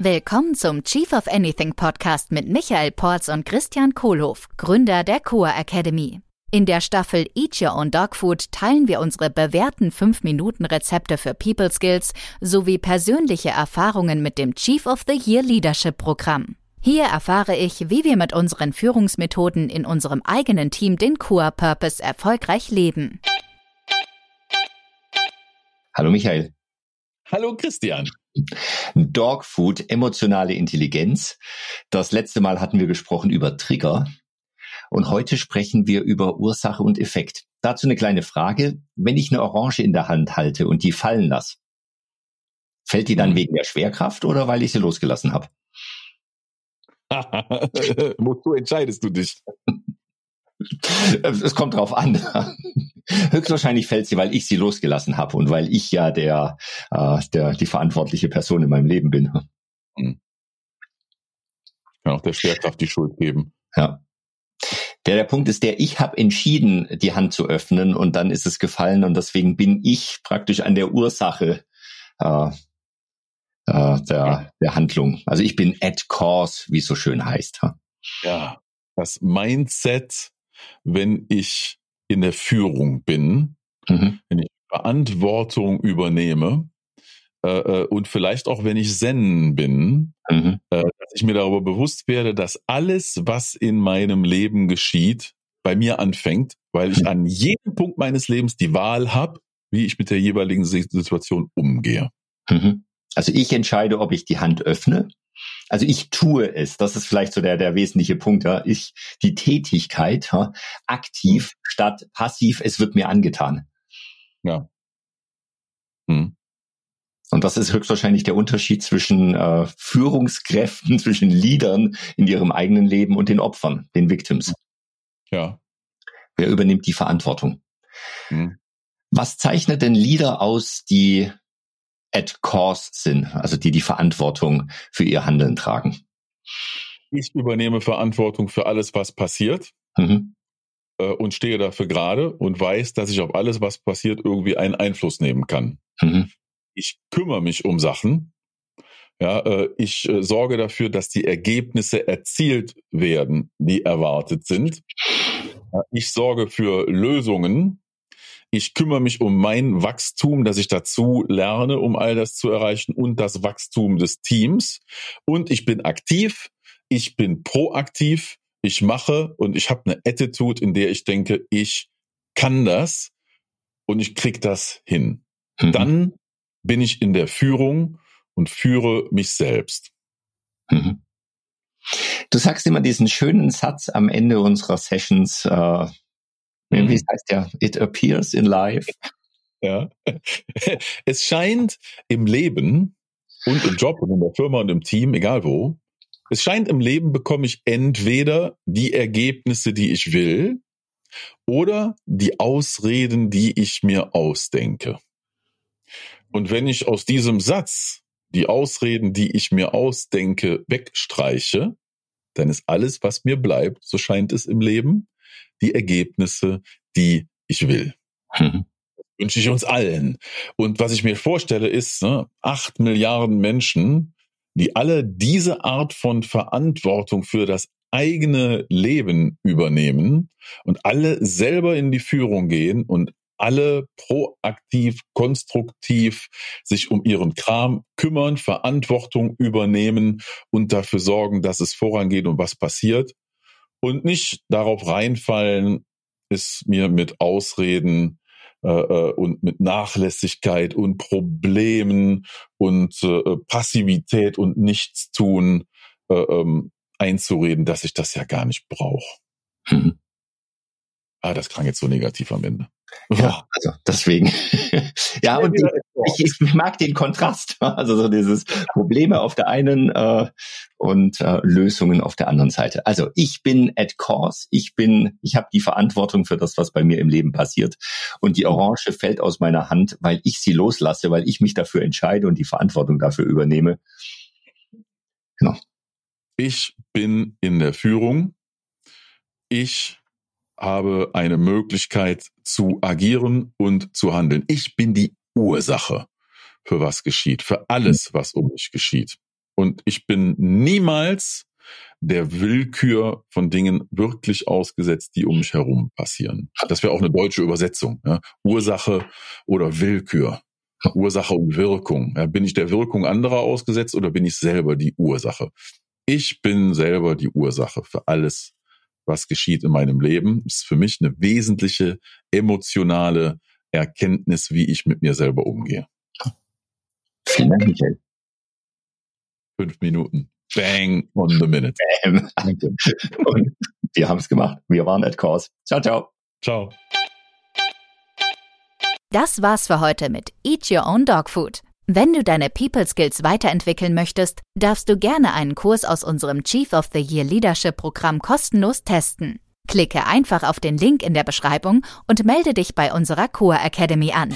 Willkommen zum Chief of Anything Podcast mit Michael Porz und Christian Kohlhoff, Gründer der Coa Academy. In der Staffel Eat Your Own Dog Food teilen wir unsere bewährten 5-Minuten-Rezepte für People Skills sowie persönliche Erfahrungen mit dem Chief of the Year Leadership Programm. Hier erfahre ich, wie wir mit unseren Führungsmethoden in unserem eigenen Team den Coa Purpose erfolgreich leben. Hallo Michael. Hallo Christian. Dogfood, emotionale Intelligenz. Das letzte Mal hatten wir gesprochen über Trigger und heute sprechen wir über Ursache und Effekt. Dazu eine kleine Frage. Wenn ich eine Orange in der Hand halte und die fallen lasse, fällt die dann mhm. wegen der Schwerkraft oder weil ich sie losgelassen habe? Wozu entscheidest du dich? Es kommt drauf an. Höchstwahrscheinlich fällt sie, weil ich sie losgelassen habe und weil ich ja der, äh, der die verantwortliche Person in meinem Leben bin. Hm. Kann auch der Schwerkraft die Schuld geben. Ja. Der, der Punkt ist der, ich habe entschieden, die Hand zu öffnen und dann ist es gefallen und deswegen bin ich praktisch an der Ursache äh, äh, der, der Handlung. Also ich bin at cause, wie es so schön heißt. Ja, das Mindset, wenn ich in der Führung bin, mhm. wenn ich Verantwortung übernehme äh, äh, und vielleicht auch wenn ich Zen bin, mhm. äh, dass ich mir darüber bewusst werde, dass alles, was in meinem Leben geschieht, bei mir anfängt, weil ich mhm. an jedem Punkt meines Lebens die Wahl habe, wie ich mit der jeweiligen Situation umgehe. Mhm. Also ich entscheide, ob ich die Hand öffne also ich tue es. Das ist vielleicht so der, der wesentliche Punkt. Ja. Ich, die Tätigkeit ja, aktiv statt passiv, es wird mir angetan. Ja. Hm. Und das ist höchstwahrscheinlich der Unterschied zwischen äh, Führungskräften, zwischen Leadern in ihrem eigenen Leben und den Opfern, den Victims. Ja. Wer übernimmt die Verantwortung? Hm. Was zeichnet denn Leader aus, die at cause sind, also die die Verantwortung für ihr Handeln tragen. Ich übernehme Verantwortung für alles, was passiert mhm. äh, und stehe dafür gerade und weiß, dass ich auf alles, was passiert, irgendwie einen Einfluss nehmen kann. Mhm. Ich kümmere mich um Sachen. Ja, äh, ich äh, sorge dafür, dass die Ergebnisse erzielt werden, die erwartet sind. Ich sorge für Lösungen, ich kümmere mich um mein Wachstum, dass ich dazu lerne, um all das zu erreichen und das Wachstum des Teams. Und ich bin aktiv, ich bin proaktiv, ich mache und ich habe eine Attitude, in der ich denke, ich kann das und ich krieg das hin. Mhm. Dann bin ich in der Führung und führe mich selbst. Mhm. Du sagst immer diesen schönen Satz am Ende unserer Sessions, äh, Mhm. Wie heißt der? It appears in life. Ja. Es scheint im Leben und im Job und in der Firma und im Team, egal wo, es scheint im Leben bekomme ich entweder die Ergebnisse, die ich will, oder die Ausreden, die ich mir ausdenke. Und wenn ich aus diesem Satz die Ausreden, die ich mir ausdenke, wegstreiche, dann ist alles, was mir bleibt, so scheint es im Leben, die Ergebnisse, die ich will. Mhm. Wünsche ich uns allen. Und was ich mir vorstelle, ist, ne, acht Milliarden Menschen, die alle diese Art von Verantwortung für das eigene Leben übernehmen und alle selber in die Führung gehen und alle proaktiv, konstruktiv sich um ihren Kram kümmern, Verantwortung übernehmen und dafür sorgen, dass es vorangeht und was passiert und nicht darauf reinfallen, es mir mit Ausreden äh, äh, und mit Nachlässigkeit und Problemen und äh, Passivität und Nichtstun äh, ähm, einzureden, dass ich das ja gar nicht brauche. Mhm. Ah, das klang jetzt so negativ am Ende. Ja, also deswegen. ja, und ich, ich, mag den Kontrast. Also so dieses Probleme auf der einen äh, und äh, Lösungen auf der anderen Seite. Also ich bin at cause, ich bin, ich habe die Verantwortung für das, was bei mir im Leben passiert. Und die Orange fällt aus meiner Hand, weil ich sie loslasse, weil ich mich dafür entscheide und die Verantwortung dafür übernehme. Genau. Ich bin in der Führung. Ich habe eine Möglichkeit zu agieren und zu handeln. Ich bin die Ursache für was geschieht, für alles, was um mich geschieht. Und ich bin niemals der Willkür von Dingen wirklich ausgesetzt, die um mich herum passieren. Das wäre auch eine deutsche Übersetzung. Ja? Ursache oder Willkür. Ursache und Wirkung. Ja, bin ich der Wirkung anderer ausgesetzt oder bin ich selber die Ursache? Ich bin selber die Ursache für alles, was geschieht in meinem Leben. Das ist für mich eine wesentliche emotionale Erkenntnis, wie ich mit mir selber umgehe. Vielen Dank, Michael. Fünf Minuten. Bang on the minute. Bam. Und wir haben es gemacht. Wir waren at course. Ciao, ciao. Ciao. Das war's für heute mit Eat Your Own Dog Food. Wenn du deine People Skills weiterentwickeln möchtest, darfst du gerne einen Kurs aus unserem Chief of the Year Leadership Programm kostenlos testen. Klicke einfach auf den Link in der Beschreibung und melde dich bei unserer Core Academy an.